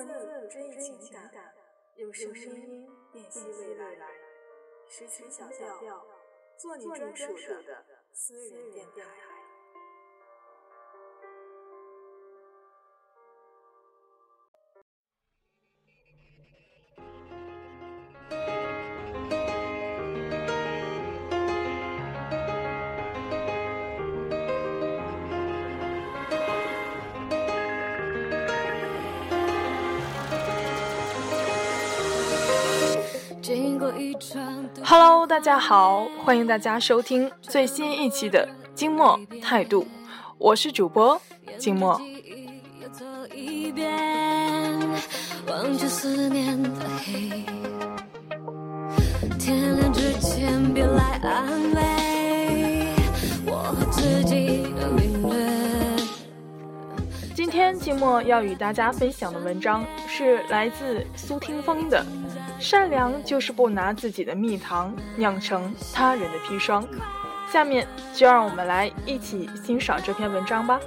文字追忆情感，用声音辨析未来。诗情小调，做你专属的私人电台。Hello，大家好，欢迎大家收听最新一期的《静默态度》，我是主播静默。今天静默要与大家分享的文章是来自苏听风的。善良就是不拿自己的蜜糖酿成他人的砒霜。下面就让我们来一起欣赏这篇文章吧。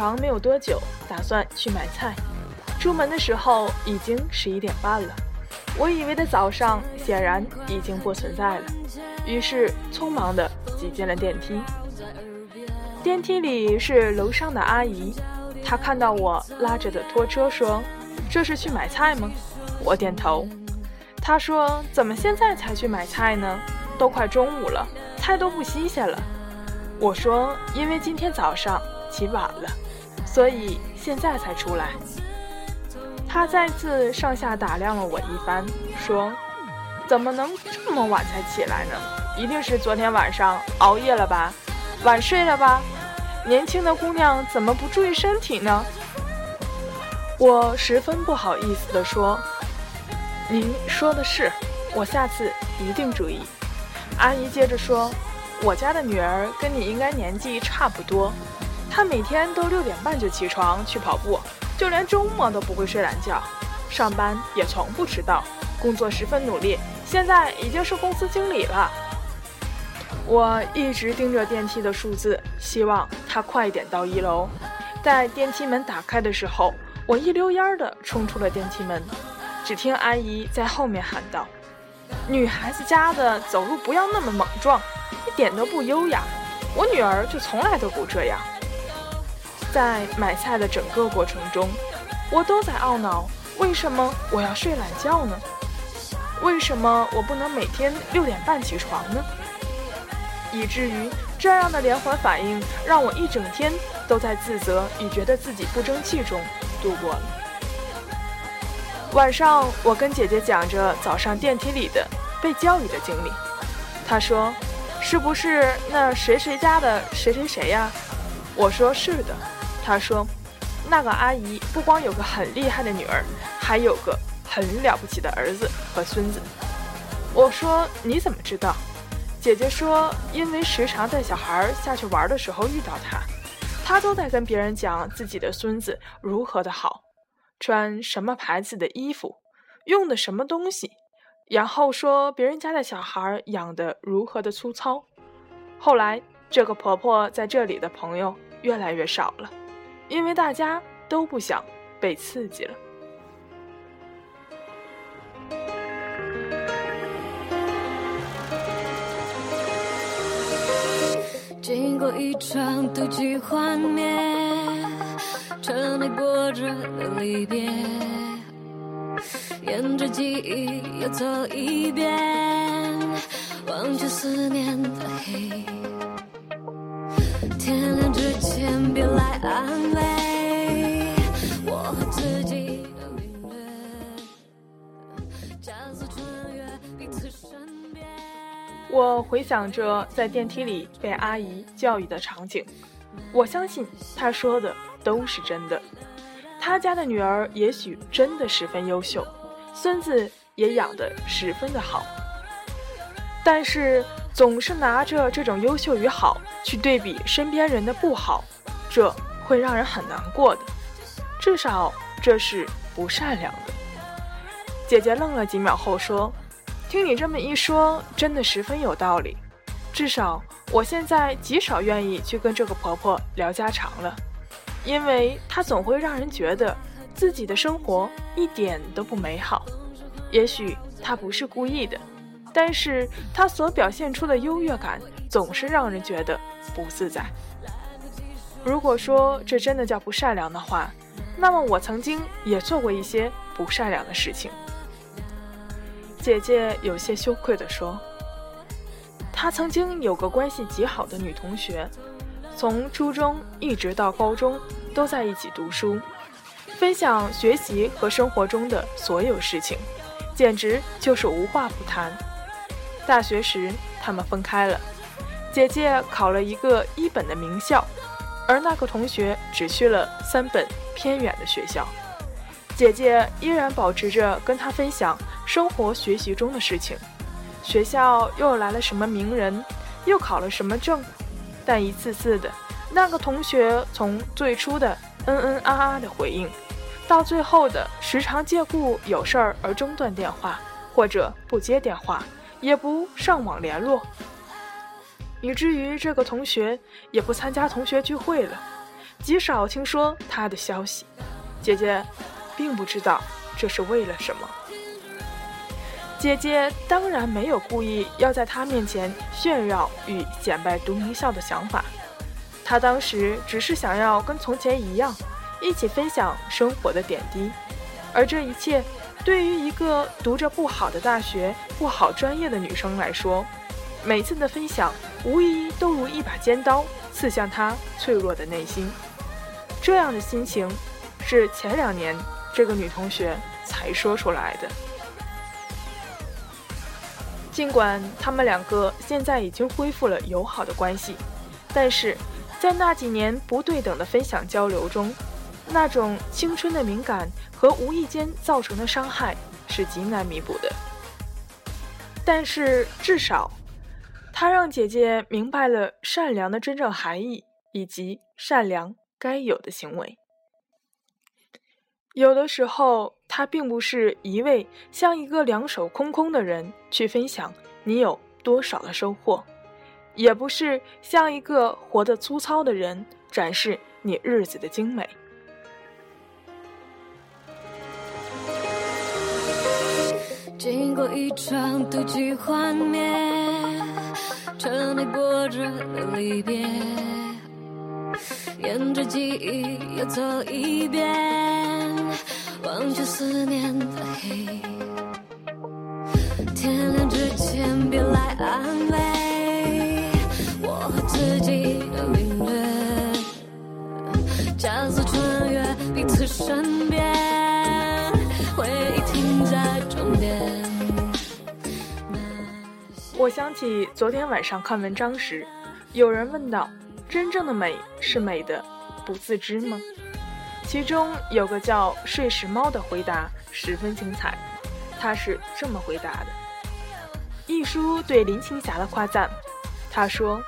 床没有多久，打算去买菜。出门的时候已经十一点半了，我以为的早上显然已经不存在了，于是匆忙的挤进了电梯。电梯里是楼上的阿姨，她看到我拉着的拖车说：“这是去买菜吗？”我点头。她说：“怎么现在才去买菜呢？都快中午了，菜都不新鲜了。”我说：“因为今天早上。”起晚了，所以现在才出来。他再次上下打量了我一番，说：“怎么能这么晚才起来呢？一定是昨天晚上熬夜了吧，晚睡了吧？年轻的姑娘怎么不注意身体呢？”我十分不好意思地说：“您说的是，我下次一定注意。”阿姨接着说：“我家的女儿跟你应该年纪差不多。”他每天都六点半就起床去跑步，就连周末都不会睡懒觉，上班也从不迟到，工作十分努力，现在已经是公司经理了。我一直盯着电梯的数字，希望他快点到一楼。待电梯门打开的时候，我一溜烟儿的冲出了电梯门，只听阿姨在后面喊道：“女孩子家的走路不要那么莽撞，一点都不优雅。我女儿就从来都不这样。”在买菜的整个过程中，我都在懊恼：为什么我要睡懒觉呢？为什么我不能每天六点半起床呢？以至于这样的连环反应，让我一整天都在自责与觉得自己不争气中度过了。晚上，我跟姐姐讲着早上电梯里的被教育的经历，她说：“是不是那谁谁家的谁谁谁呀？”我说：“是的。”他说：“那个阿姨不光有个很厉害的女儿，还有个很了不起的儿子和孙子。”我说：“你怎么知道？”姐姐说：“因为时常带小孩下去玩的时候遇到他，他都在跟别人讲自己的孙子如何的好，穿什么牌子的衣服，用的什么东西，然后说别人家的小孩养的如何的粗糙。后来这个婆婆在这里的朋友越来越少了。”因为大家都不想被刺激了。经过一场妒忌幻灭，车内播着离别，沿着记忆又走一遍，忘却思念的黑。天亮之前别来安慰我自己的命运加速穿越彼此身边我回想着在电梯里被阿姨教育的场景。我相信她说的都是真的。她家的女儿也许真的十分优秀孙子也养得十分的好。但是总是拿着这种优秀与好去对比身边人的不好，这会让人很难过的。至少这是不善良的。姐姐愣了几秒后说：“听你这么一说，真的十分有道理。至少我现在极少愿意去跟这个婆婆聊家常了，因为她总会让人觉得自己的生活一点都不美好。也许她不是故意的，但是她所表现出的优越感总是让人觉得不自在。如果说这真的叫不善良的话，那么我曾经也做过一些不善良的事情。姐姐有些羞愧地说：“她曾经有个关系极好的女同学，从初中一直到高中都在一起读书，分享学习和生活中的所有事情，简直就是无话不谈。大学时他们分开了，姐姐考了一个一本的名校，而那个同学只去了三本。”偏远的学校，姐姐依然保持着跟他分享生活学习中的事情。学校又来了什么名人，又考了什么证，但一次次的，那个同学从最初的嗯嗯啊啊的回应，到最后的时常借故有事儿而中断电话，或者不接电话，也不上网联络，以至于这个同学也不参加同学聚会了。极少听说他的消息，姐姐并不知道这是为了什么。姐姐当然没有故意要在他面前炫耀与显摆读名校的想法，她当时只是想要跟从前一样，一起分享生活的点滴。而这一切，对于一个读着不好的大学、不好专业的女生来说，每次的分享无疑都如一把尖刀刺向她脆弱的内心。这样的心情，是前两年这个女同学才说出来的。尽管他们两个现在已经恢复了友好的关系，但是在那几年不对等的分享交流中，那种青春的敏感和无意间造成的伤害是极难弥补的。但是至少，他让姐姐明白了善良的真正含义，以及善良。该有的行为，有的时候，他并不是一味像一个两手空空的人去分享你有多少的收获，也不是像一个活得粗糙的人展示你日子的精美。经过一场妒忌幻灭，车内播着的离别。沿着记忆又走一遍，忘却思念的黑。天亮之前别来安慰，我和自己的领略，加速穿越彼此身我想起昨天晚上看文章时，有人问道。真正的美是美的不自知吗？其中有个叫“睡时猫”的回答十分精彩，他是这么回答的：一书对林青霞的夸赞，他说：“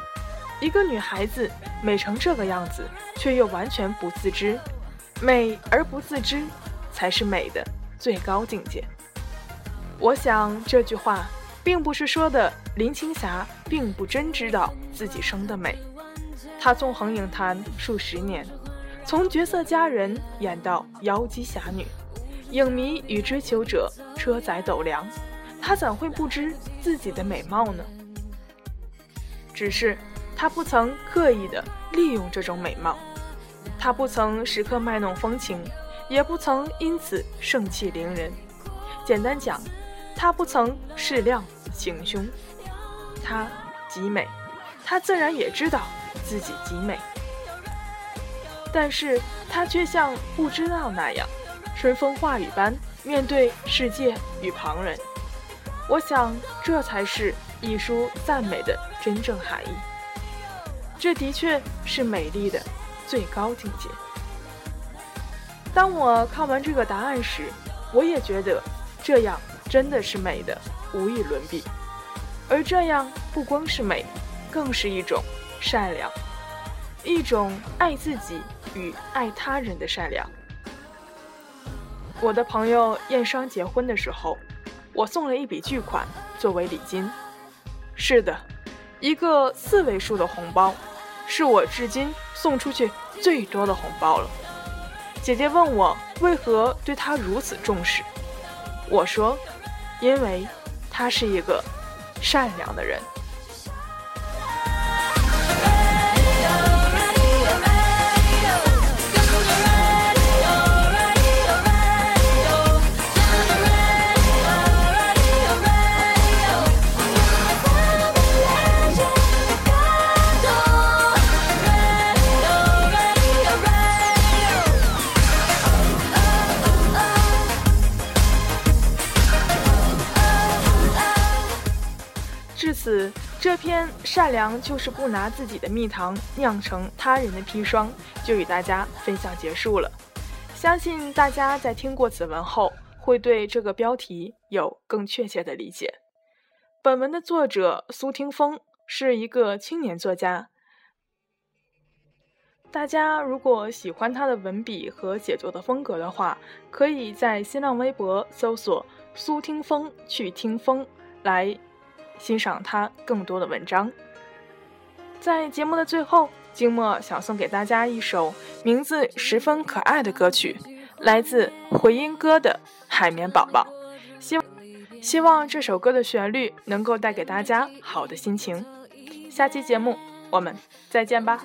一个女孩子美成这个样子，却又完全不自知，美而不自知，才是美的最高境界。”我想这句话并不是说的林青霞并不真知道自己生的美。她纵横影坛数十年，从绝色佳人演到妖姬侠女，影迷与追求者车载斗量，她怎会不知自己的美貌呢？只是她不曾刻意的利用这种美貌，她不曾时刻卖弄风情，也不曾因此盛气凌人。简单讲，她不曾适量行凶。她极美，她自然也知道。自己极美，但是他却像不知道那样，春风化雨般面对世界与旁人。我想，这才是一书赞美的真正含义。这的确是美丽的最高境界。当我看完这个答案时，我也觉得这样真的是美的无与伦比。而这样不光是美，更是一种。善良，一种爱自己与爱他人的善良。我的朋友燕双结婚的时候，我送了一笔巨款作为礼金。是的，一个四位数的红包，是我至今送出去最多的红包了。姐姐问我为何对他如此重视，我说，因为他是一个善良的人。至此，这篇善良就是不拿自己的蜜糖酿成他人的砒霜就与大家分享结束了。相信大家在听过此文后，会对这个标题有更确切的理解。本文的作者苏听风是一个青年作家，大家如果喜欢他的文笔和写作的风格的话，可以在新浪微博搜索“苏听风去听风”来。欣赏他更多的文章。在节目的最后，静默想送给大家一首名字十分可爱的歌曲，来自回音哥的《海绵宝宝》。希希望这首歌的旋律能够带给大家好的心情。下期节目我们再见吧。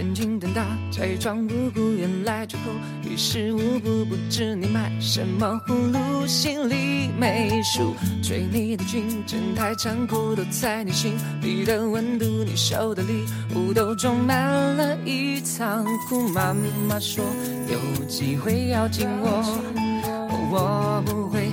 眼睛瞪大，假装无辜，原来出口于事无补。不知你买什么葫芦，心里没数。追你的军阵太残酷，都在你心里的温度。你手的礼物都装满了一仓库。妈妈说有机会要紧握，我不会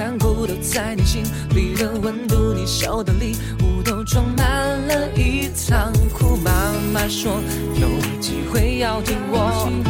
残酷，都在你心里的温度。你收的礼物都装满了一仓库。妈妈说有机会要听我，我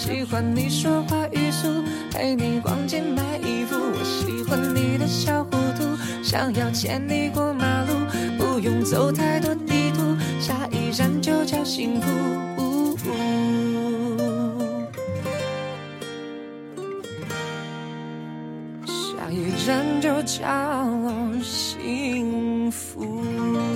喜欢你说话语速陪你逛街买衣服我喜欢你的小糊涂想要牵你过马路不用走太多地图下一站就叫幸福。下一站就叫幸福。